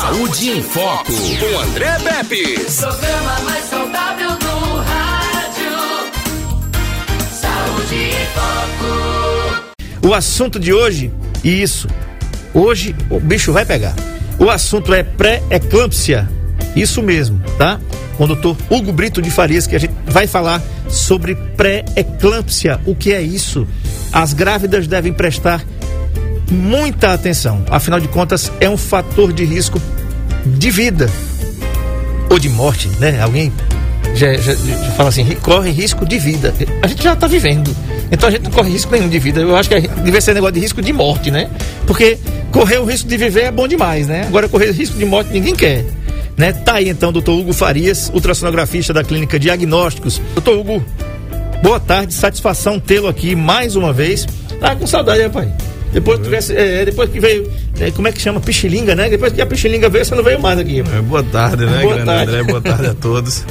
Saúde em Foco, com André Pepe. Programa mais saudável do rádio. Saúde em Foco. O assunto de hoje, isso. Hoje o bicho vai pegar. O assunto é pré-eclâmpsia. Isso mesmo, tá? Com o doutor Hugo Brito de Farias, que a gente vai falar sobre pré-eclâmpsia. O que é isso? As grávidas devem prestar muita atenção. Afinal de contas, é um fator de risco de vida ou de morte, né? Alguém já, já, já fala assim, corre risco de vida. A gente já está vivendo. Então a gente não corre risco nenhum de vida. Eu acho que é, devia ser negócio de risco de morte, né? Porque correr o risco de viver é bom demais, né? Agora correr risco de morte ninguém quer. Né? Tá aí então, doutor Hugo Farias, ultrassonografista da Clínica Diagnósticos. Doutor Hugo, boa tarde, satisfação tê-lo aqui mais uma vez. Tá com saudade, pai? Depois, tivesse, é, depois que veio, é, como é que chama? Pichilinga, né? Depois que a Pichilinga veio, você não veio mais aqui. É, boa tarde, né, Boa grande tarde. André? Boa tarde a todos.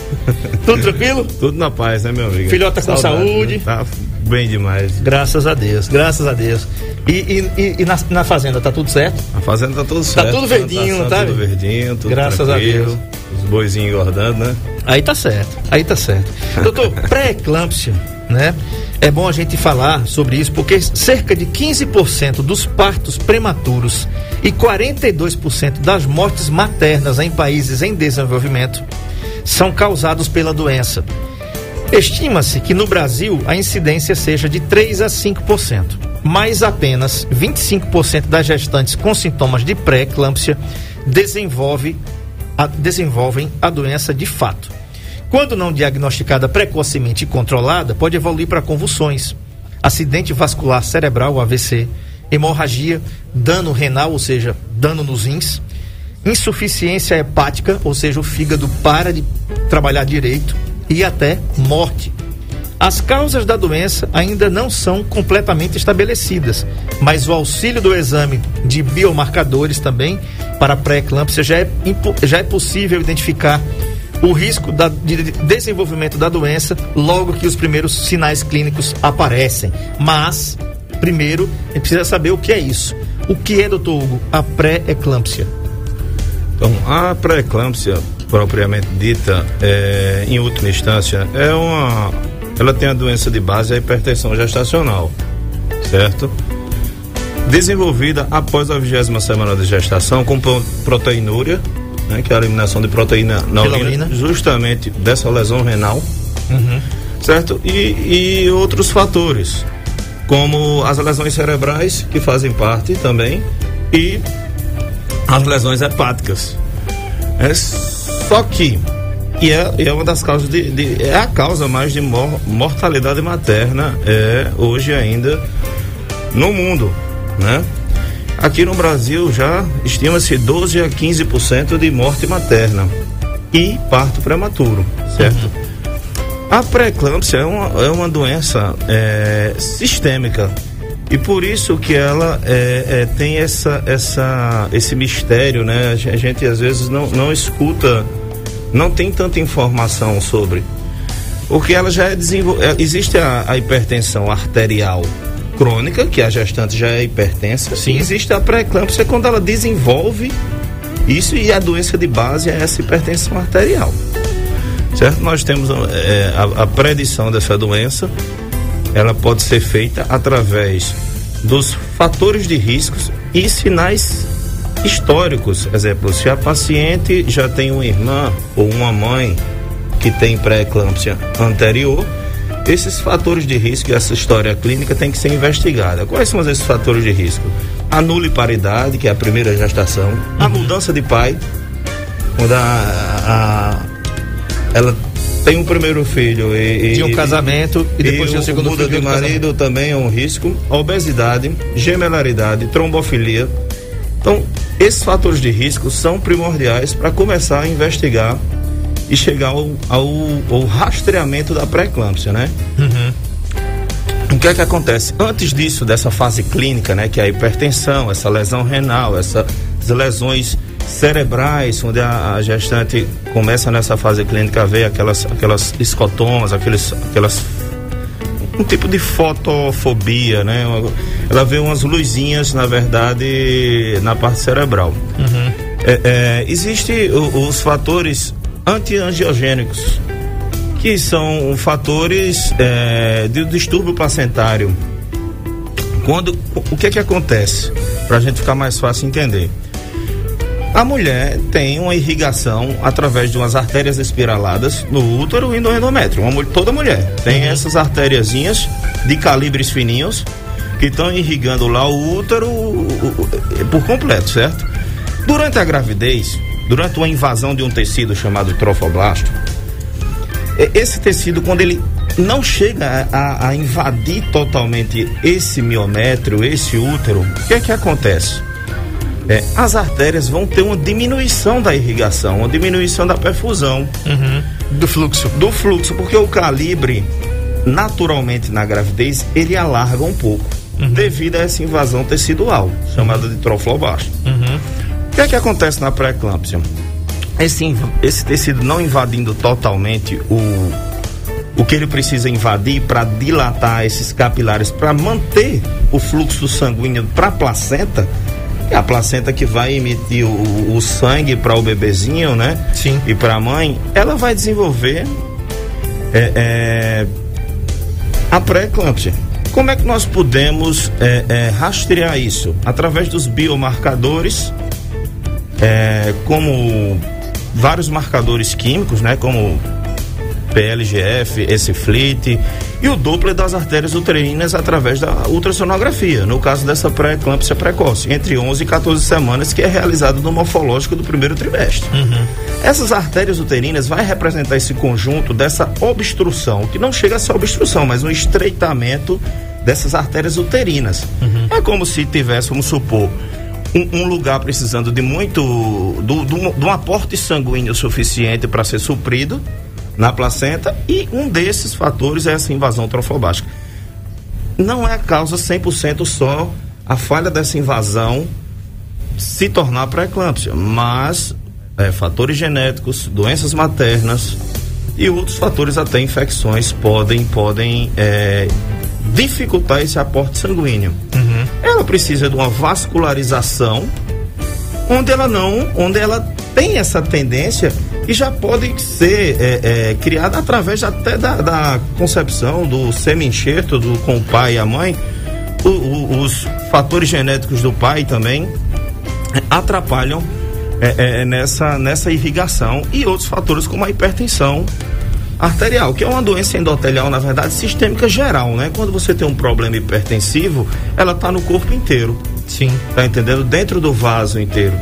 Tudo tranquilo? Tudo na paz, né, meu amigo? Filhota com saúde. né? Tá bem demais. Graças a Deus, graças a Deus. E, e, e- e na, na fazenda, tá tudo certo? A fazenda tá tudo certo. tudo verdinho, tá? tá? Tudo verdinho, tudo Graças a. Deus. Os boizinhos engordando, né? Aí tá certo, aí tá certo. Doutor, pré-eclâmpsia, né? É bom a gente falar sobre isso porque cerca de 15% dos partos prematuros e 42% das mortes maternas em países em desenvolvimento são causados pela doença. Estima-se que no Brasil a incidência seja de 3 a 5%, mas apenas 25% das gestantes com sintomas de pré-eclâmpsia desenvolve a- desenvolvem a doença de fato. Quando não diagnosticada precocemente e controlada, pode evoluir para convulsões, acidente vascular cerebral, AVC, hemorragia, dano renal, ou seja, dano nos rins, insuficiência hepática, ou seja, o fígado para de trabalhar direito, e até morte. As causas da doença ainda não são completamente estabelecidas, mas o auxílio do exame de biomarcadores também para pré-eclâmpsia já é, já é possível identificar o risco da- de de desenvolvimento da doença logo que os primeiros sinais clínicos aparecem. Mas, primeiro, a gente precisa saber o que é isso. O que é, doutor Hugo, a pré-eclâmpsia? Então, a pré-eclâmpsia, propriamente dita, é, em última instância, é uma. Ela tem a doença de base, a hipertensão gestacional, certo? Desenvolvida após a vigésima semana de gestação com pro- proteinúria, né, que é a eliminação de proteína na urina, justamente dessa lesão renal, certo? E, e outros fatores, como as lesões cerebrais, que fazem parte também, e as lesões hepáticas. É só que e é, é uma das causas de, de- é a causa mais de mor- mortalidade materna é hoje ainda no mundo, né? Aqui no Brasil já estima-se 12 a 15% de morte materna e parto prematuro, certo? A pré-eclâmpsia é uma, é uma doença é, sistêmica e por isso que ela é, é, tem essa, essa, esse mistério, né? A gen- a gente às vezes não, não escuta, não tem tanta informação sobre. Porque ela já é desenvolvida. Existe a, a hipertensão arterial crônica, que a gestante já é hipertensa. Sim. E existe a pré-eclâmpsia quando ela desenvolve isso e a doença de base é essa hipertensão arterial certo? Nós temos é, a, a predição dessa doença, ela pode ser feita através dos fatores de riscos e sinais históricos. Exemplo, se a paciente já tem uma irmã ou uma mãe que tem pré-eclâmpsia anterior, esses fatores de risco e essa história clínica tem que ser investigada. Quais são esses fatores de risco? A nuliparidade, que é a primeira gestação, a mudança de pai, quando a- a, ela tem um primeiro filho e, De um casamento e depois tem o segundo muda filho de de marido também é um risco. Obesidade, gemelaridade, trombofilia. Então, esses fatores de risco são primordiais para começar a investigar e chegar ao, ao, ao rastreamento da pré-eclâmpsia, né? O que é que acontece? Antes disso, dessa fase clínica, né, que é a hipertensão, essa lesão renal, essas lesões cerebrais, onde a, a gestante começa nessa fase clínica a ver aquelas, aquelas escotomas, aqueles, aquelas um tipo de fotofobia, né? Ela vê umas luzinhas, na verdade, na parte cerebral. É, é, Existem os fatores antiangiogênicos, que são fatores é, de distúrbio placentário. Quando, o que é que acontece? Para a gente ficar mais fácil entender. A mulher tem uma irrigação através de umas artérias espiraladas no útero e no endométrio. Uma, toda mulher tem uhum. essas artériazinhas de calibres fininhos que estão irrigando lá o útero por completo, certo? Durante a gravidez, durante uma invasão de um tecido chamado trofoblasto, esse tecido, quando ele não chega a, a invadir totalmente esse miométrio, esse útero, o que é que acontece? É, as artérias vão ter uma diminuição da irrigação, uma diminuição da perfusão. Uhum. Do fluxo. Do fluxo, porque o calibre, naturalmente na gravidez, ele alarga um pouco, uhum. devido a essa invasão tecidual, chamada de troflobasto. Uhum. O que é que acontece na pré-eclâmpsia? Esse, esse tecido não invadindo totalmente o, o que ele precisa invadir para dilatar esses capilares, para manter o fluxo sanguíneo para a placenta, é a placenta que vai emitir o, o sangue para o bebezinho, né? Sim. E para a mãe, ela vai desenvolver é, é, a pré-eclâmpsia. Como é que nós podemos é, é rastrear isso? Através dos biomarcadores, é, como vários marcadores químicos, né? Como PLGF, esse FLIT e o Doppler das artérias uterinas através da ultrassonografia, no caso dessa pré-eclâmpsia precoce, entre 11 e 14 semanas, que é realizado no morfológico do primeiro trimestre. Uhum. Essas artérias uterinas vai representar esse conjunto dessa obstrução, que não chega a ser obstrução, mas um estreitamento dessas artérias uterinas. Uhum. É como se tivesse, vamos supor, um, um, lugar precisando de muito. de um aporte sanguíneo suficiente para ser suprido na placenta e um desses fatores é essa invasão trofobástica. Não é a causa 100% só a falha dessa invasão se tornar pré-eclâmpsia, mas é, fatores genéticos, doenças maternas e outros fatores até infecções podem podem é, dificultar esse aporte sanguíneo. Uhum. Ela precisa de uma vascularização onde ela não, onde ela tem essa tendência e já pode ser é, é, criada através até da, da concepção do semi-enxerto do, com o pai e a mãe. O, o, os fatores genéticos do pai também atrapalham é, é, nessa, nessa irrigação e outros fatores como a hipertensão arterial, que é uma doença endotelial, na verdade, sistêmica geral, né? Quando você tem um problema hipertensivo, ela está no corpo inteiro. Sim. Tá entendendo? Dentro do vaso inteiro.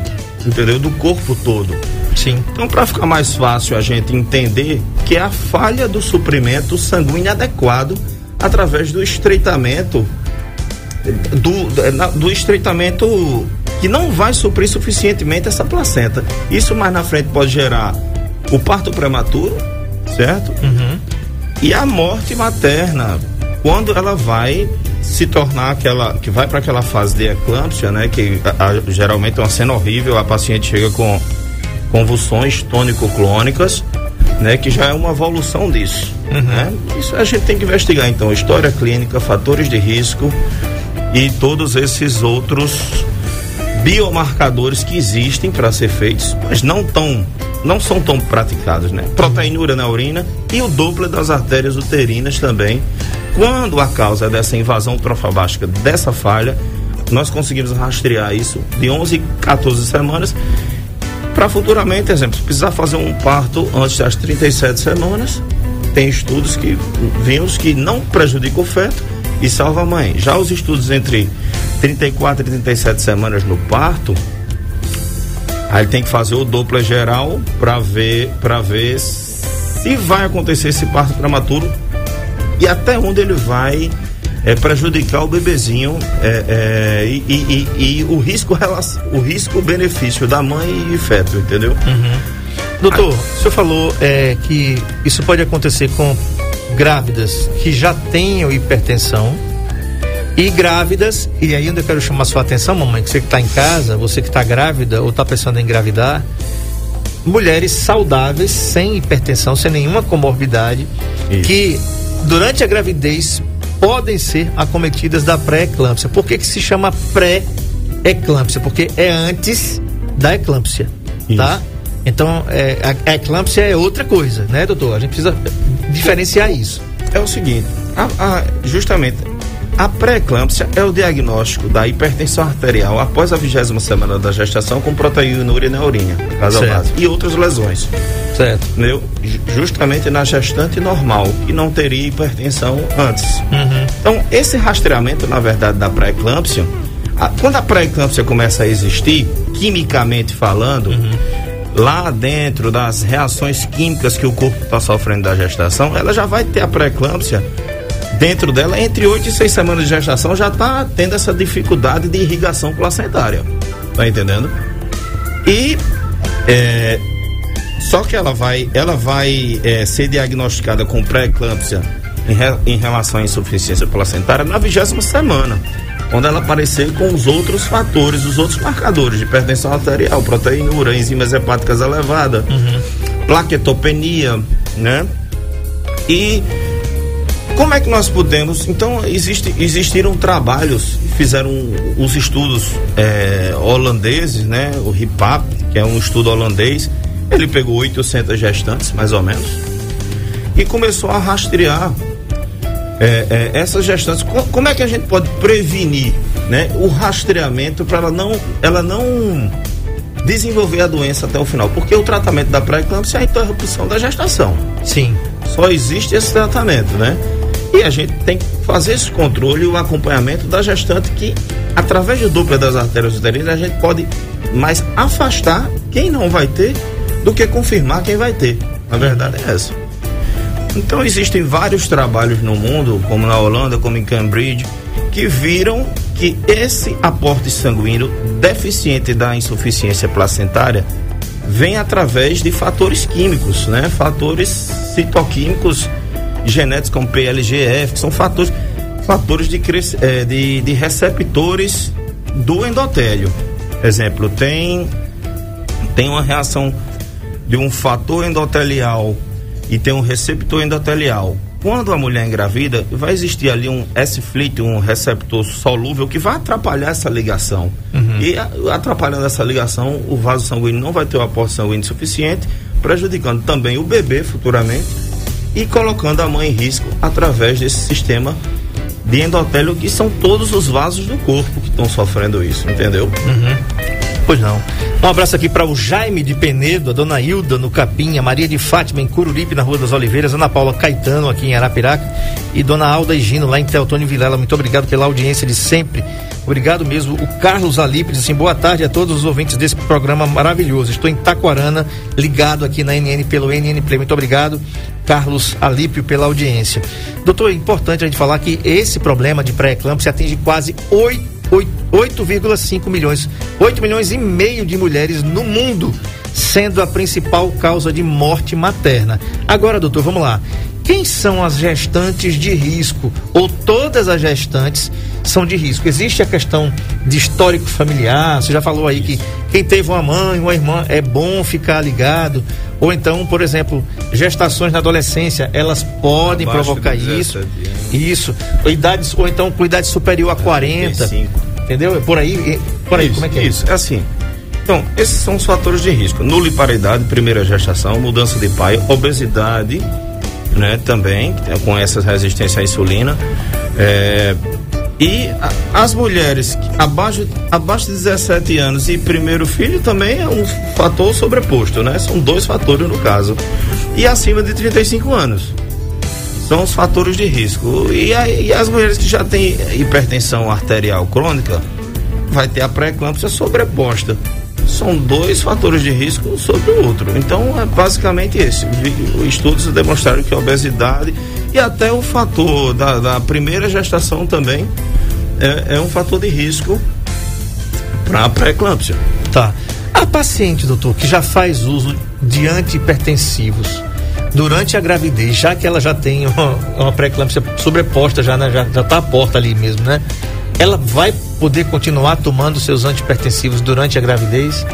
Entendeu? Do corpo todo. Sim. Então, para ficar mais fácil a gente entender que é a falha do suprimento sanguíneo adequado através do estreitamento do, do estreitamento que não vai suprir suficientemente essa placenta. Isso mais na frente pode gerar o parto prematuro, certo? Uhum. E a morte materna, quando ela vai se tornar aquela que vai para aquela fase de eclâmpsia, né, que a, a, geralmente é uma cena horrível, a paciente chega com convulsões tônico-clônicas, né, que já é uma evolução disso. Uhum. Né? Isso a gente tem que investigar, então, história clínica, fatores de risco e todos esses outros biomarcadores que existem para ser feitos, mas não tão não são tão praticados, né? Proteinúria na urina e o Doppler das artérias uterinas também. Quando a causa dessa invasão trofobástica, dessa falha, nós conseguimos rastrear isso de 11 a 14 semanas para futuramente, exemplo, se precisar fazer um parto antes das 37 semanas, tem estudos que vimos que não prejudica o feto e salva a mãe. Já os estudos entre 34 e 37 semanas no parto, aí tem que fazer o dupla geral para ver para ver se vai acontecer esse parto prematuro e até onde ele vai é, prejudicar o bebezinho é, é, e, e, e, e, o risco o risco benefício da mãe e feto, entendeu? Uhum. Doutor, o senhor falou é, que isso pode acontecer com grávidas que já tenham hipertensão e grávidas, e ainda quero chamar sua atenção, mamãe, que você que está em casa, você que está grávida ou está pensando em engravidar, mulheres saudáveis, sem hipertensão, sem nenhuma comorbidade, Isso. que durante a gravidez podem ser acometidas da pré-eclâmpsia. Por que, que se chama pré-eclâmpsia? Porque é antes da eclâmpsia. Isso. tá? Então, é, a, a eclâmpsia é outra coisa, né, doutor? A gente precisa diferenciar isso. É o seguinte, a, a, justamente, a pré-eclâmpsia é o diagnóstico da hipertensão arterial após a vigésima semana da gestação com proteína na urina, caso base, e outras lesões. Certo. Meu, justamente na gestante normal, que não teria hipertensão antes. Uhum. Então, esse rastreamento, na verdade, da pré-eclâmpsia, quando a pré-eclâmpsia começa a existir, quimicamente falando, uhum. lá dentro das reações químicas que o corpo está sofrendo da gestação, ela já vai ter a pré-eclâmpsia dentro dela, entre 8 e 6 semanas de gestação, já está tendo essa dificuldade de irrigação placentária. Tá entendendo? E é, só que ela vai, ela vai é, ser diagnosticada com pré-eclâmpsia em, re, em, relação à insuficiência placentária na vigésima semana, quando ela aparecer com os outros fatores, os outros marcadores de hipertensão arterial, proteína, enzimas hepáticas elevadas, uhum. plaquetopenia, né? E como é que nós podemos? Então, existe, existiram trabalhos, fizeram os estudos é, holandeses, né? O RIPAP, que é um estudo holandês. Ele pegou 800 gestantes, mais ou menos, e começou a rastrear é, é, essas gestantes. Como é que a gente pode prevenir né, o rastreamento para ela não, ela não desenvolver a doença até o final? Porque o tratamento da pré-eclâmpsia é a interrupção da gestação. Sim. Só existe esse tratamento, né? E a gente tem que fazer esse controle e o acompanhamento da gestante que, através de dupla das artérias uterinas, a gente pode mais afastar quem não vai ter do que confirmar quem vai ter. A verdade é essa. Então existem vários trabalhos no mundo, como na Holanda, como em Cambridge, que viram que esse aporte sanguíneo deficiente da insuficiência placentária vem através de fatores químicos, né? Fatores citoquímicos genéticos como PLGF, que são fatores, fatores de, é, de, de receptores do endotélio. Exemplo, tem, tem uma reação de um fator endotelial e tem um receptor endotelial. Quando a mulher engravida, vai existir ali um S-FLIT, um receptor solúvel que vai atrapalhar essa ligação. Uhum. E atrapalhando essa ligação, o vaso sanguíneo não vai ter o aporte sanguíneo suficiente, prejudicando também o bebê futuramente e colocando a mãe em risco através desse sistema de endotélio, que são todos os vasos do corpo que estão sofrendo isso, entendeu? Uhum. Pois não. Um abraço aqui para o Jaime de Penedo, a dona Hilda no Capim, a Maria de Fátima em Cururipe, na Rua das Oliveiras, Ana Paula Caetano aqui em Arapiraca e dona Alda Higino lá em Teotônio Vilela. Muito obrigado pela audiência de sempre. Obrigado mesmo. O Carlos Alipe diz assim: boa tarde a todos os ouvintes desse programa maravilhoso. Estou em Taquarana, ligado aqui na NN pelo NN Play. Muito obrigado, Carlos Alípio, pela audiência. Doutor, é importante a gente falar que esse problema de pré-eclâmpsia atinge quase 8,5 milhões, 8 milhões e meio de mulheres no mundo, sendo a principal causa de morte materna. Agora, doutor, vamos lá. Quem são as gestantes de risco? Ou todas as gestantes são de risco? Existe a questão de histórico familiar? Você já falou aí que quem teve uma mãe, uma irmã, é bom ficar ligado. Ou então, por exemplo, gestações na adolescência, elas podem Abaixo provocar isso. Isso. Ou, idades, ou então com idade superior a 40. 35. Entendeu? Por aí, por aí, isso, como é que é? Isso, é assim. Então, esses são os fatores de risco. Nuliparidade, primeira gestação, mudança de pai, obesidade, né, também, com essa resistência à insulina. É, e as mulheres abaixo, abaixo de 17 anos e primeiro filho também é um fator sobreposto, né? São dois fatores no caso. E acima de 35 anos. São os fatores de risco. E, e as mulheres que já têm hipertensão arterial crônica, vai ter a pré-eclâmpsia sobreposta são dois fatores de risco sobre o outro. Então é basicamente esse. Estudos demonstraram que a obesidade e até o fator da, da primeira gestação também é, é um fator de risco para a pré-eclâmpsia. Tá. A paciente, doutor, que já faz uso de antihipertensivos durante a gravidez, já que ela já tem uma, uma pré-eclâmpsia sobreposta, já, né, já, já tá à porta ali mesmo, né? Ela vai poder continuar tomando seus antipertensivos durante a gravidez?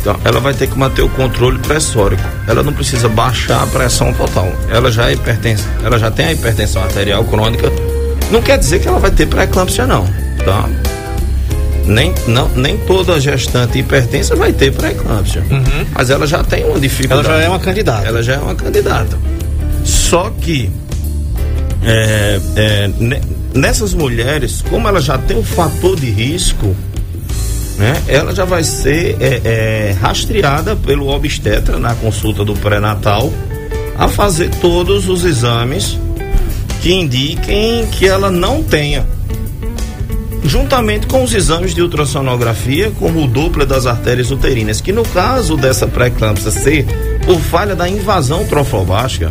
Então, ela vai ter que manter o controle pressórico. Ela não precisa baixar a pressão total. Ela já, é hipertens... ela já tem a hipertensão arterial crônica. Não quer dizer que ela vai ter pré-eclâmpsia, não, tá? nem, não, nem toda gestante hipertensa vai ter pré-eclâmpsia. Uhum. Mas ela já tem uma dificuldade. Ela já é uma candidata. Ela já é uma candidata. Só que é, é, nessas mulheres, como ela já tem um fator de risco, né, ela já vai ser é, é, rastreada pelo obstetra na consulta do pré-natal a fazer todos os exames que indiquem que ela não tenha. Juntamente com os exames de ultrassonografia, como o Doppler das artérias uterinas, que no caso dessa pré-eclâmpsia ser por falha da invasão trofobástica,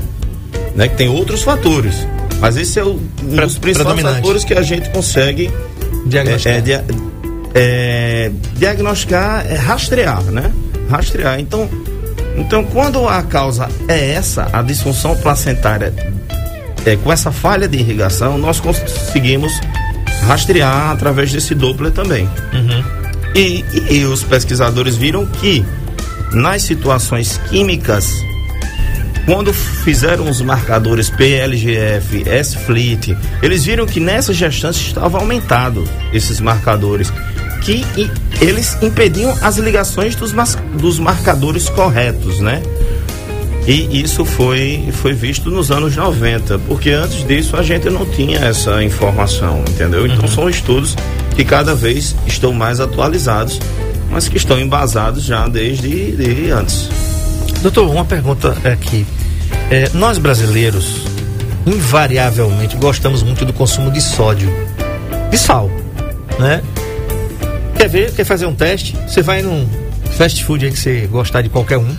né, que tem outros fatores, mas esse é o, um Pre- dos principais fatores que a gente consegue Diagnóstico. é, é, é, diagnosticar, é rastrear, né? Rastrear. Então, então, quando a causa é essa, a disfunção placentária, é, com essa falha de irrigação, nós conseguimos rastrear através desse Doppler também. E, e- e os pesquisadores viram que nas situações químicas quando fizeram os marcadores PLGF, S-FLIT, eles viram que nessas gestantes estava aumentado esses marcadores, que eles impediam as ligações dos, dos marcadores corretos, né? E isso foi, foi visto nos anos 90, porque antes disso a gente não tinha essa informação, entendeu? Então são estudos que cada vez estão mais atualizados, mas que estão embasados já desde de antes. Doutor, uma pergunta aqui. É, nós brasileiros, invariavelmente, gostamos muito do consumo de sódio, de sal, né? Quer ver? Quer fazer um teste? Você vai num fast food aí que você gostar de qualquer um,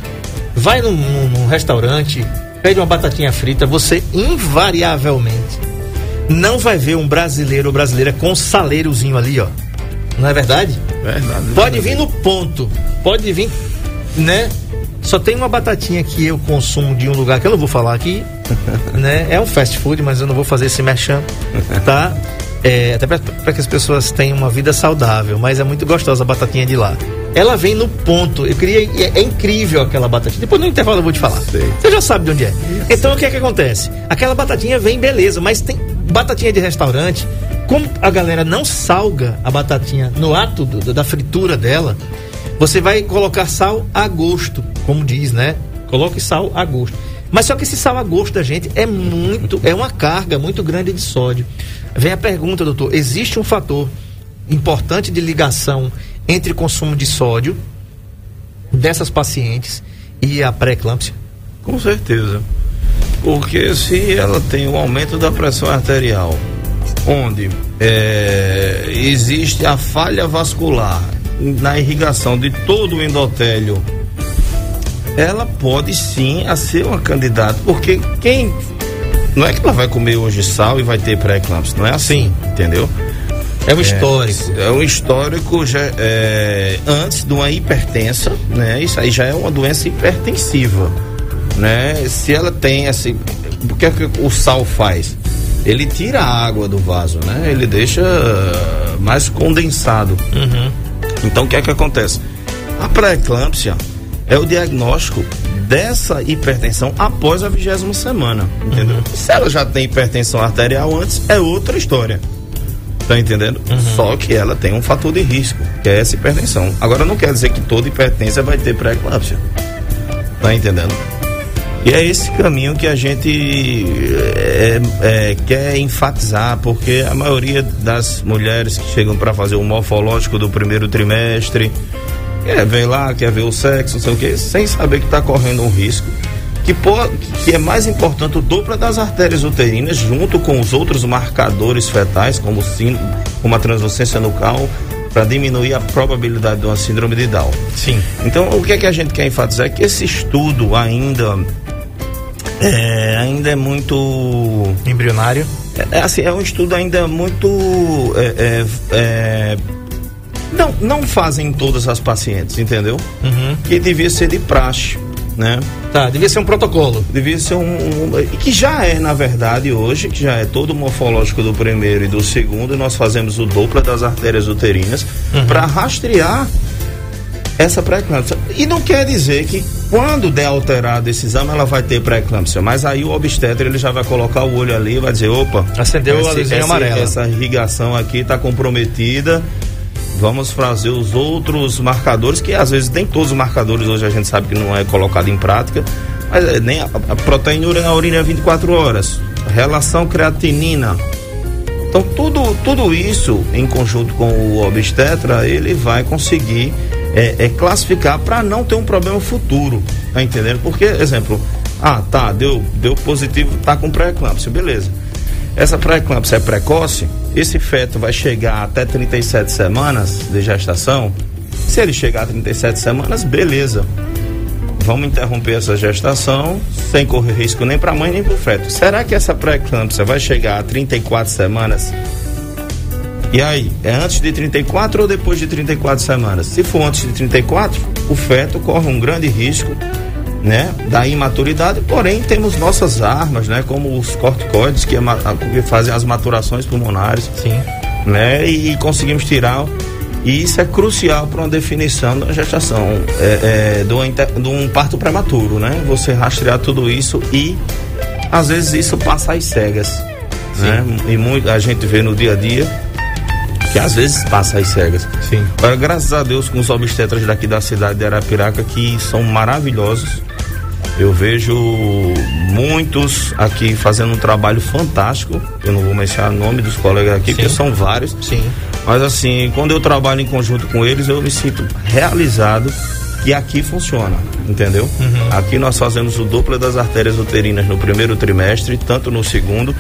vai num, num- num restaurante, pede uma batatinha frita, você invariavelmente não vai ver um brasileiro ou brasileira com um saleirozinho ali, ó. Não é verdade? Verdade. Pode vir no ponto. Pode vir, né? Só tem uma batatinha que eu consumo de um lugar que eu não vou falar aqui, né? É um fast food, mas eu não vou fazer esse merchan, tá? É, até para que as pessoas tenham uma vida saudável, mas é muito gostosa a batatinha de lá. Ela vem no ponto. Eu queria. É, é incrível aquela batatinha. Depois no intervalo eu vou te falar. Sei. Você já sabe de onde é. Então o que é que acontece? Aquela batatinha vem beleza, mas tem batatinha de restaurante. Como a galera não salga a batatinha no ato do- da fritura dela, você vai colocar sal a gosto, como diz, né? Coloque sal a gosto. Mas só que esse sal a gosto da gente é muito, é uma carga muito grande de sódio. Vem a pergunta, doutor: existe um fator importante de ligação entre consumo de sódio dessas pacientes e a pré-eclâmpsia? Com certeza. Porque se ela tem um aumento da pressão arterial, onde é, existe a falha vascular na irrigação de todo o endotélio, ela pode sim a ser uma candidata, porque quem não é que ela vai comer hoje sal e vai ter pré-eclâmpsia, não é assim, entendeu? É um histórico. É um histórico já, é, antes de uma hipertensa, né? Isso aí já é uma doença hipertensiva, né? Se ela tem esse, o que é que o sal faz? Ele tira a água do vaso, né? Ele deixa mais condensado. Então o que é que acontece? A pré-eclâmpsia é o diagnóstico dessa hipertensão após a vigésima semana, entendeu? Se ela já tem hipertensão arterial antes, é outra história. Tá entendendo? Só que ela tem um fator de risco, que é essa hipertensão. Agora não quer dizer que toda hipertensão vai ter pré-eclâmpsia. Tá entendendo? E é esse caminho que a gente é, é, quer enfatizar, porque a maioria das mulheres que chegam para fazer o morfológico do primeiro trimestre, quer ver lá, quer ver o sexo, não sei o quê, sem saber que está correndo um risco. Que, que é mais importante o Doppler das artérias uterinas, junto com os outros marcadores fetais, como, sín- como a translucência nucal, para diminuir a probabilidade de uma síndrome de Down. Sim. Então, o que é que a gente quer enfatizar é que esse estudo ainda é, ainda é muito Embrionário. é, é assim, é um estudo ainda muito é, é, é, não não fazem em todas as pacientes, entendeu? Uhum. Que devia ser de praxe, né? Tá, devia ser um protocolo. Devia ser um, um- que já é na verdade hoje, que já é todo o morfológico do primeiro e do segundo, nós fazemos o Doppler das artérias uterinas para rastrear essa pré-eclâmpsia. E não quer dizer que quando der alterado esse exame ela vai ter pré-eclâmpsia, mas aí o obstetra ele já vai colocar o olho ali e vai dizer, opa, Acendeu a luzinha amarela. essa irrigação aqui está comprometida, vamos fazer os outros marcadores, que às vezes nem todos os marcadores hoje a gente sabe que não é colocado em prática, mas é, nem a, a proteína na urina é 24 horas, relação creatinina. Então tudo, tudo isso em conjunto com o obstetra, ele vai conseguir é, é classificar para não ter um problema futuro, tá entendendo? Porque, exemplo, ah, tá, deu, deu positivo, tá com pré-eclâmpsia, beleza. Essa pré-eclâmpsia é precoce, esse feto vai chegar até 37 semanas de gestação. Se ele chegar a 37 semanas, beleza. Vamos interromper essa gestação sem correr risco nem para a mãe nem para o feto. Será que essa pré-eclâmpsia vai chegar a 34 semanas? E aí, é antes de 34 ou depois de 34 semanas? Se for antes de 34, o feto corre um grande risco né, da imaturidade, porém temos nossas armas, né, como os corticoides que, que fazem as maturações pulmonares, Sim. né, e, e conseguimos tirar e isso é crucial para uma definição da gestação, é, é, do, de um parto prematuro, né? Você rastrear tudo isso e às vezes isso passa às cegas, Sim. né? E muito, a gente vê no dia a dia que às vezes passa às cegas. Sim. Agora, graças a Deus com os obstetras daqui da cidade de Arapiraca que são maravilhosos eu vejo muitos aqui fazendo um trabalho fantástico. Eu não vou mencionar o nome dos colegas aqui, Sim. porque são vários. Sim. Mas assim, quando eu trabalho em conjunto com eles, eu me sinto realizado que aqui funciona, entendeu? Uhum. Aqui nós fazemos o duplo das artérias uterinas no primeiro trimestre, tanto no segundo,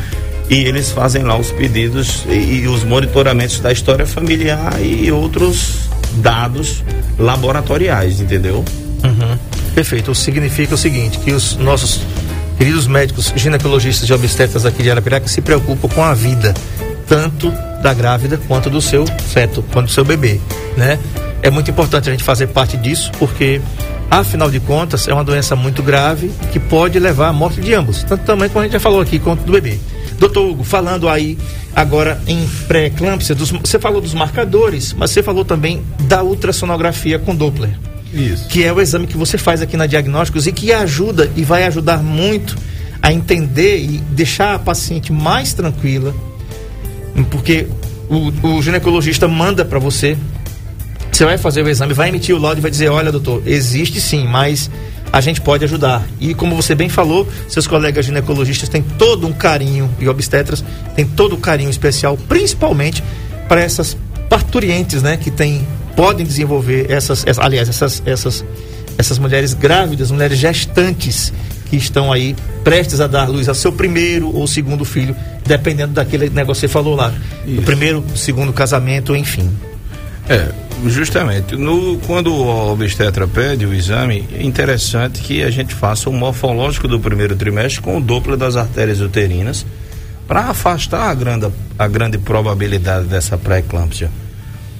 e eles fazem lá os pedidos e, e os monitoramentos da história familiar e outros dados laboratoriais, entendeu? Uhum. Perfeito. Significa o seguinte, que os nossos queridos médicos ginecologistas e obstetras aqui de Arapiraca se preocupam com a vida, tanto da grávida quanto do seu feto, quanto do seu bebê, né? É muito importante a gente fazer parte disso, porque afinal de contas é uma doença muito grave que pode levar à morte de ambos, tanto também como a gente já falou aqui, quanto do bebê. Doutor Hugo, falando aí agora em pré-eclâmpsia, você falou dos marcadores, mas você falou também da ultrassonografia com Doppler. Isso. Que é o exame que você faz aqui na Diagnósticos e que ajuda e vai ajudar muito a entender e deixar a paciente mais tranquila, porque o, o ginecologista manda para você, você vai fazer o exame, vai emitir o laudo e vai dizer, olha doutor, existe sim, mas a gente pode ajudar. E como você bem falou, seus colegas ginecologistas têm todo um carinho, e obstetras têm todo o um carinho especial, principalmente para essas parturientes, né, que têm podem desenvolver essas, aliás, essas, essas, essas mulheres grávidas, mulheres gestantes que estão aí prestes a dar luz ao seu primeiro ou segundo filho, dependendo daquele negócio que você falou lá. Isso. Do primeiro, segundo casamento, enfim. É, justamente. No, quando o obstetra pede o exame, é interessante que a gente faça o morfológico do primeiro trimestre com o duplo das artérias uterinas para afastar a grande, a grande probabilidade dessa pré-eclâmpsia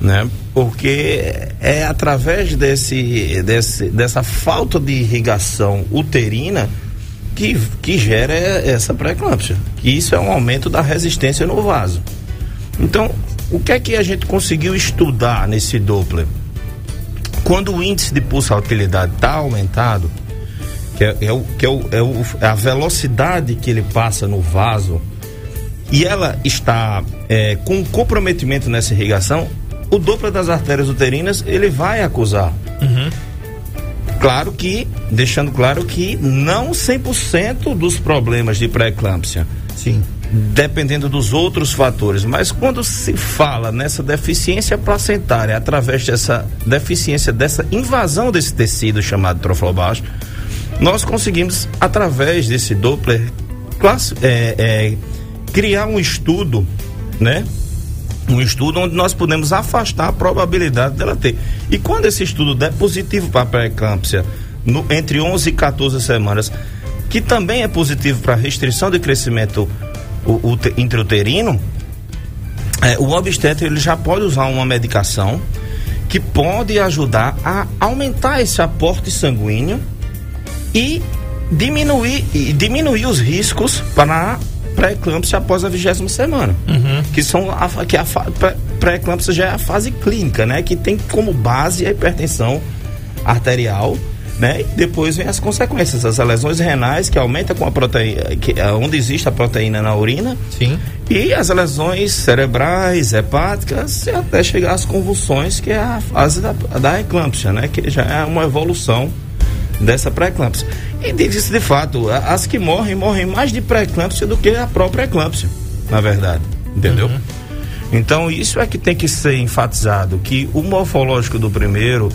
né? Porque é através desse, desse, dessa falta de irrigação uterina que, que gera essa pré-eclâmpsia. Que isso é um aumento da resistência no vaso. Então, o que é que a gente conseguiu estudar nesse Doppler? Quando o índice de pulsatilidade está aumentado, que, é, é, o, que é, o, é, o, é a velocidade que ele passa no vaso, e ela está é, com comprometimento nessa irrigação, o duplo das artérias uterinas ele vai acusar. Uhum. Claro que, deixando claro que não 100% dos problemas de pré-eclâmpsia. Sim. Dependendo dos outros fatores. Mas quando se fala nessa deficiência placentária, através dessa deficiência, dessa invasão desse tecido chamado troflobasto, nós conseguimos, através desse Doppler, classe, é, é, criar um estudo, né? um estudo onde nós podemos afastar a probabilidade dela ter. E quando esse estudo der positivo para a pré-eclâmpsia, entre 11 e 14 semanas, que também é positivo para restrição de crescimento o, o, intrauterino, é, o obstetra ele já pode usar uma medicação que pode ajudar a aumentar esse aporte sanguíneo e diminuir, e diminuir os riscos para pré-eclâmpsia após a vigésima semana. Uhum. Que são a, que a pré-eclâmpsia já é a fase clínica, né? Que tem como base a hipertensão arterial, né? E depois vem as consequências, as lesões renais que aumenta com a proteína, que, é onde existe a proteína na urina. Sim. E as lesões cerebrais, hepáticas, até chegar às convulsões, que é a fase da, da eclâmpsia, né? Que já é uma evolução dessa pré-eclâmpsia. E diz de fato, as que morrem, morrem mais de pré-eclâmpsia do que a própria eclâmpsia, na verdade. Entendeu? Uhum. Então, isso é que tem que ser enfatizado, que o morfológico do primeiro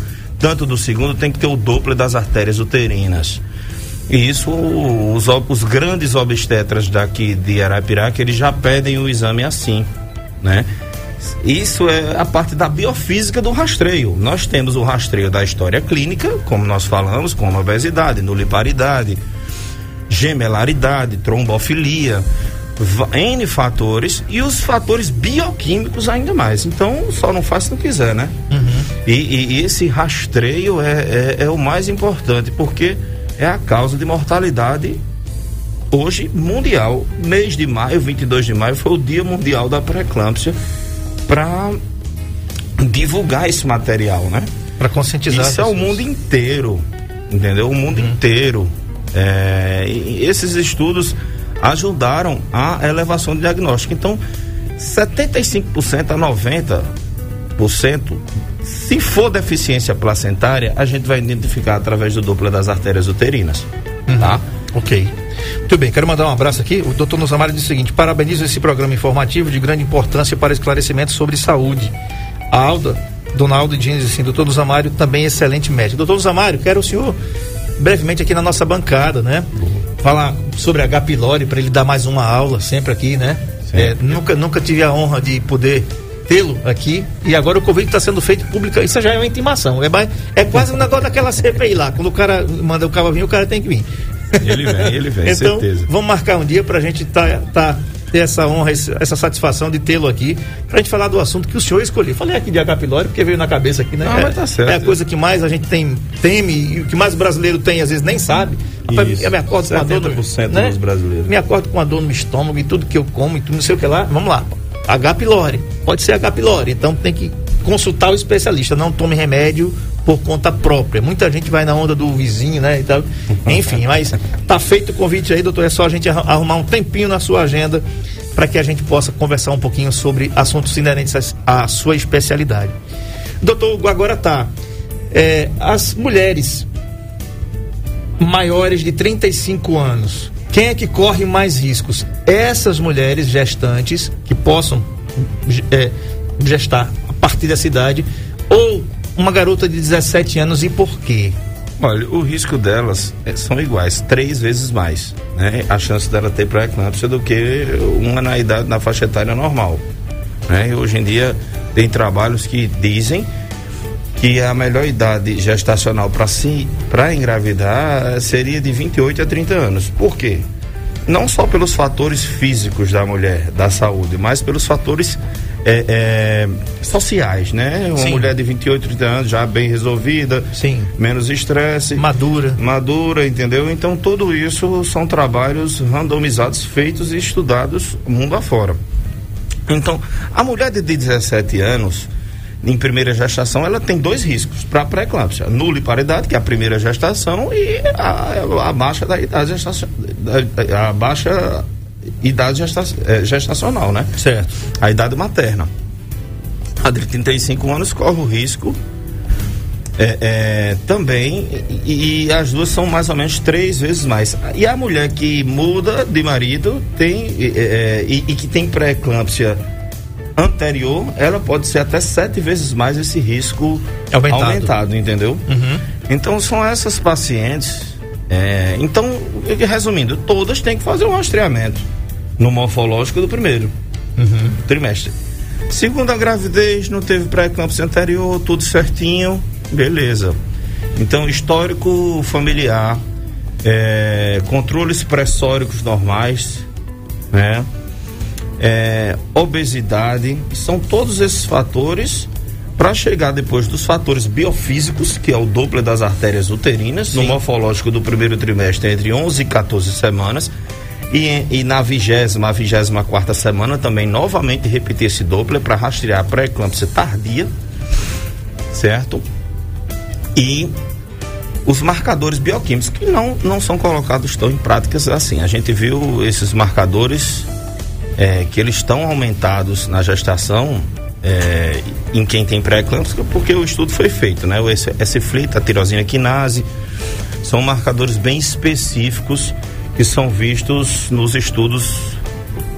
tanto do segundo tem que ter o Doppler das artérias uterinas. E isso, os, os grandes obstetras daqui de Arapiraca, eles já pedem o exame assim, né? Isso é a parte da biofísica do rastreio. Nós temos o rastreio da história clínica, como nós falamos, como obesidade, nuliparidade, gemelaridade, trombofilia, N fatores e os fatores bioquímicos ainda mais. Então, só não faz se não quiser, né? Uhum. E, e, esse rastreio é, é, é, o mais importante, porque é a causa de mortalidade hoje mundial. Mês de maio, 22 de maio, foi o Dia Mundial da Pré-Eclâmpsia para divulgar esse material, né? Para conscientizar. Isso é o mundo inteiro, entendeu? O mundo uhum. inteiro. É, esses estudos ajudaram a elevação do diagnóstico. Então, 75% a 90%, se for deficiência placentária, a gente vai identificar através do dupla das artérias uterinas. Uhum. Tá? Ok. Muito bem, quero mandar um abraço aqui. O doutor Nosamari diz o seguinte: parabenizo esse programa informativo de grande importância para esclarecimento sobre saúde. A Alda, Dona Alda diz assim: doutor Nosamário, também excelente médico. Doutor Nosamário, quero o senhor brevemente aqui na nossa bancada, né? Falar sobre H. pylori para ele dar mais uma aula sempre aqui, né? É, nunca, nunca tive a honra de poder tê-lo aqui e agora o convite está sendo feito público. Isso já é uma intimação. É, é quase um negócio daquela CPI lá. Quando o cara manda o cara vir, o cara tem que vir. Ele vem, ele vem, então, certeza. Vamos marcar um dia para a gente tá, tá ter essa honra, essa satisfação de tê-lo aqui, para a gente falar do assunto que o senhor escolheu. Falei aqui de H. pylori porque veio na cabeça aqui, né? Não, é, mas tá certo. É a coisa que mais a gente tem, teme e o que mais o brasileiro tem, às vezes nem sabe. Rapaz, eu me acordo com a dor no, né? dos brasileiros. Me acordo com a dor no estômago e tudo que eu como e tudo, não sei o que lá. Vamos lá. H. pylori. Pode ser H. pylori. Então tem que consultar o especialista. Não tome remédio por conta própria. Muita gente vai na onda do vizinho, né? Então, enfim, mas tá feito o convite aí, doutor. É só a gente arrumar um tempinho na sua agenda para que a gente possa conversar um pouquinho sobre assuntos inerentes à sua especialidade. Doutor, agora tá. É, as mulheres maiores de 35 anos, quem é que corre mais riscos? Essas mulheres gestantes que possam é, gestar a partir dessa idade ou uma garota de 17 anos e por quê? Olha, o risco delas é, são iguais, três vezes mais, né? A chance dela ter pré-eclâmpsia do que uma na idade, na faixa etária normal, né? Hoje em dia tem trabalhos que dizem que a melhor idade gestacional para si, para engravidar seria de 28 a 30 anos. Por quê? Não só pelos fatores físicos da mulher, da saúde, mas pelos fatores é, é, sociais, né? Uma Sim. mulher de 28, 30 anos já bem resolvida, Sim. menos estresse. Madura. Madura, entendeu? Então tudo isso são trabalhos randomizados, feitos e estudados mundo afora. Então, a mulher de 17 anos, em primeira gestação, ela tem dois riscos para pré-eclâmpsia: nula e paridade, que é a primeira gestação, e a, a baixa da idade gestacional, a baixa idade gesta, é, gestacional, né? Certo. A idade materna. A de 35 anos corre o risco é, é, também, e, e, as duas são mais ou menos três vezes mais. E a mulher que muda de marido tem é, é, e, e, que tem pré-eclâmpsia anterior, ela pode ser até sete vezes mais esse risco aumentado, aumentado entendeu? Uhum. Então são essas pacientes. É, então, resumindo, todas têm que fazer um rastreamento no morfológico do primeiro uhum. trimestre. Segunda gravidez, não teve pré-eclâmpsia anterior, tudo certinho, beleza. Então, histórico familiar, é, controles pressóricos normais, né? É, obesidade, são todos esses fatores para chegar depois dos fatores biofísicos, que é o duplo das artérias uterinas, Sim. no morfológico do primeiro trimestre entre 11 e 14 semanas, e, e na vigésima, a vigésima quarta semana também novamente repetir esse Doppler para rastrear a pré-eclâmpsia tardia, certo? E os marcadores bioquímicos que não, não são colocados tão em práticas assim. A gente viu esses marcadores é, que eles estão aumentados na gestação é, em quem tem pré-eclâmpsia, porque o estudo foi feito, né? O S-flita, a tirosina quinase, são marcadores bem específicos que são vistos nos estudos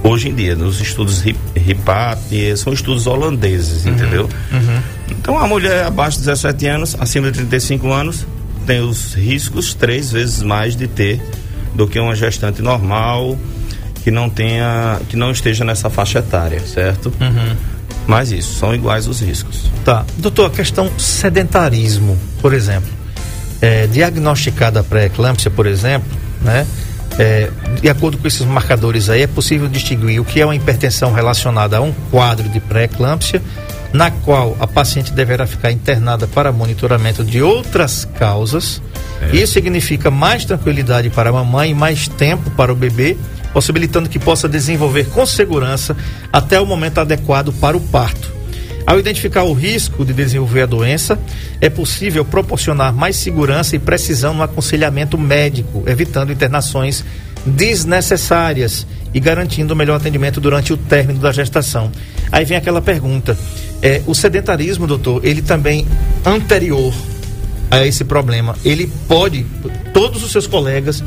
hoje em dia, nos estudos RIPAT, são estudos holandeses, uhum, entendeu? Uhum. Então a mulher abaixo de 17 anos, acima de 35 anos, tem os riscos três vezes mais de ter do que uma gestante normal que não tenha, que não esteja nessa faixa etária, certo? Uhum. Mas isso, são iguais os riscos. Tá. Doutor, a questão sedentarismo, por exemplo. É, diagnosticada a pré-eclâmpsia, por exemplo, né? É, de acordo com esses marcadores aí, é possível distinguir o que é uma hipertensão relacionada a um quadro de pré-eclâmpsia, na qual a paciente deverá ficar internada para monitoramento de outras causas. É. Isso significa mais tranquilidade para a mamãe e mais tempo para o bebê possibilitando que possa desenvolver com segurança até o momento adequado para o parto. Ao identificar o risco de desenvolver a doença, é possível proporcionar mais segurança e precisão no aconselhamento médico, evitando internações desnecessárias e garantindo o melhor atendimento durante o término da gestação. Aí vem aquela pergunta: é, o sedentarismo, doutor, ele também anterior a esse problema, ele pode, todos os seus colegas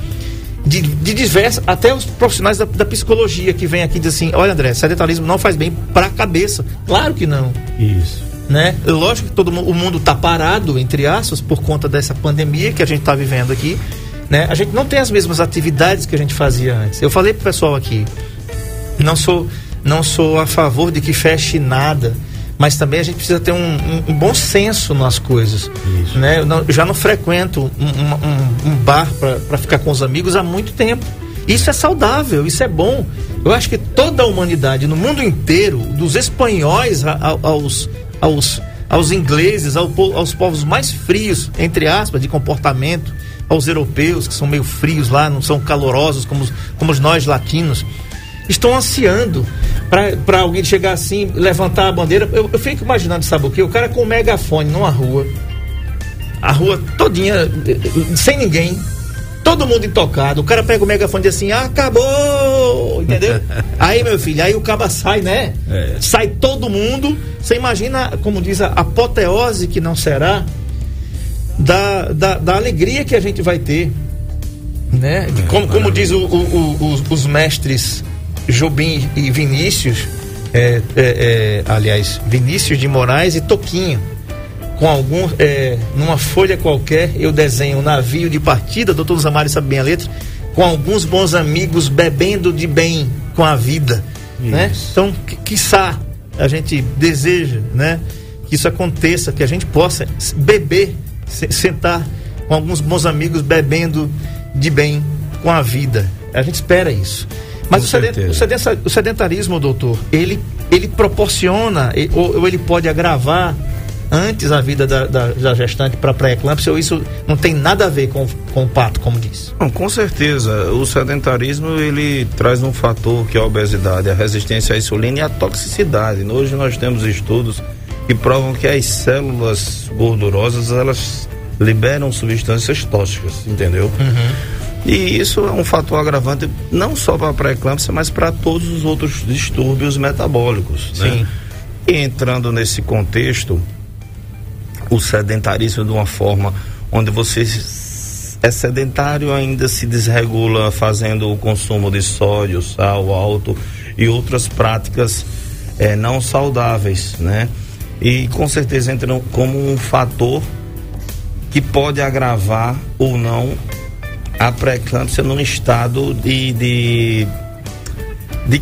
de, de diversas, até os profissionais da, da, psicologia que vêm aqui e dizem assim, olha André, sedentarismo não faz bem para a cabeça. Claro que não. Isso. Né? Lógico que todo o mundo está parado, entre aspas, por conta dessa pandemia que a gente está vivendo aqui. Né? A gente não tem as mesmas atividades que a gente fazia antes. Eu falei pro pessoal aqui, não sou, não sou a favor de que feche nada mas também a gente precisa ter um, um, um bom senso nas coisas. Isso. Né? Eu, não, eu já não frequento um, um bar para ficar com os amigos há muito tempo. Isso é saudável, isso é bom. Eu acho que toda a humanidade, no mundo inteiro, dos espanhóis aos, aos, aos ingleses, aos povos mais frios, entre aspas, de comportamento, aos europeus, que são meio frios lá, não são calorosos como, como nós latinos estão ansiando para alguém chegar assim, levantar a bandeira. Eu, eu fico imaginando, sabe o que? O cara com um megafone numa rua, a rua todinha, sem ninguém, todo mundo intocado. O cara pega o megafone e diz assim: acabou! Entendeu? aí, meu filho, aí o caba sai, né? É. Sai todo mundo. Você imagina, como diz a apoteose que não será, da, da, da alegria que a gente vai ter. Né? É, como, como diz o, o, o, os, os mestres Jobim e Vinícius, é, é, é, aliás, Vinícius de Moraes e Toquinho. Com algum, é, numa folha qualquer, eu desenho um navio de partida, doutor Zamari sabe bem a letra, com alguns bons amigos bebendo de bem com a vida. Né? Então, quiçá a gente deseja né, que isso aconteça, que a gente possa beber, sentar com alguns bons amigos bebendo de bem com a vida. A gente espera isso. Mas o, sedent, o, sedentarismo, doutor, ele, ele proporciona, ou, ou ele pode agravar antes a vida da, da, da gestante para pré-eclâmpsia ou isso não tem nada a ver com, com o pato, como disse? Não, com certeza. O sedentarismo ele traz um fator que é a obesidade, a resistência à insulina e a toxicidade. Hoje nós temos estudos que provam que as células gordurosas elas liberam substâncias tóxicas, entendeu? Uhum. E isso é um fator agravante não só para a pré-eclâmpsia, mas para todos os outros distúrbios metabólicos. Né? Sim. E entrando nesse contexto, o sedentarismo de uma forma onde você é sedentário ainda se desregula fazendo o consumo de sódio, sal alto e outras práticas é, não saudáveis, né? E com certeza entra como um fator que pode agravar ou não a pré-eclâmpsia num estado de, de, de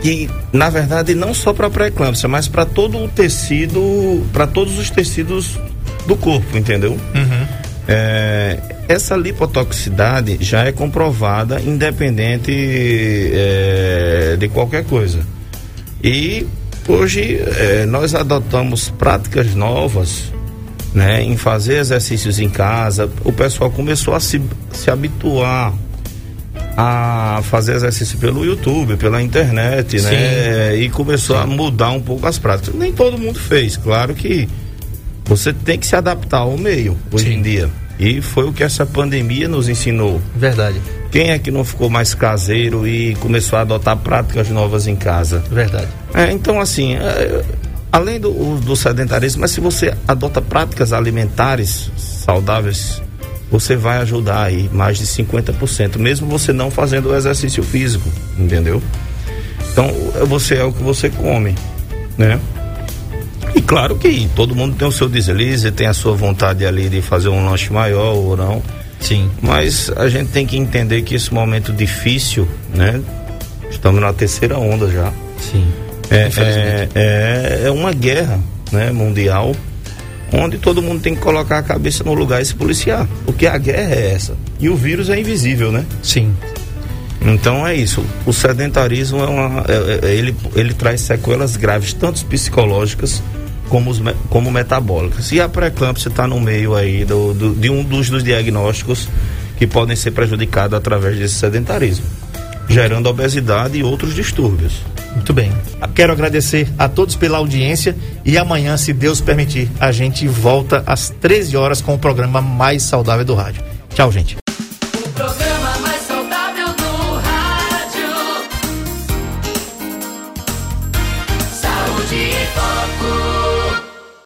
que na verdade não só para a pré-eclâmpsia, mas para todo o tecido, para todos os tecidos do corpo, entendeu? Uhum. É, essa lipotoxicidade já é comprovada independente é, de qualquer coisa. E hoje é, nós adotamos práticas novas né, em fazer exercícios em casa, o pessoal começou a se, se habituar a fazer exercício pelo YouTube, pela internet, né? Sim. né? E começou Sim. a mudar um pouco as práticas. Nem todo mundo fez, claro que você tem que se adaptar ao meio hoje Sim. em dia. E foi o que essa pandemia nos ensinou. Verdade. Quem é que não ficou mais caseiro e começou a adotar práticas novas em casa? Verdade. É, então, assim, é, além do, do sedentarismo, mas se você adota práticas alimentares saudáveis, você vai ajudar aí mais de 50%, mesmo você não fazendo o exercício físico, entendeu? Então, você é o que você come, né? E claro que todo mundo tem o seu deslize, tem a sua vontade ali de fazer um lanche maior ou não. Sim. Mas a gente tem que entender que esse momento difícil, né? Estamos na terceira onda já. Sim. É, é, é, é uma guerra né, mundial onde todo mundo tem que colocar a cabeça no lugar e se policiar. Porque a guerra é essa. E o vírus é invisível, né? Sim. Então é isso. O sedentarismo é uma, é, é, ele, ele traz sequelas graves, tanto psicológicas como, os, como metabólicas. E a pré-eclâmpsia está no meio aí do, do, de um dos, dos diagnósticos que podem ser prejudicados através desse sedentarismo, gerando obesidade e outros distúrbios. Muito bem. Quero agradecer a todos pela audiência e amanhã, se Deus permitir, a gente volta às 13 horas com o programa mais saudável do rádio. Tchau, gente.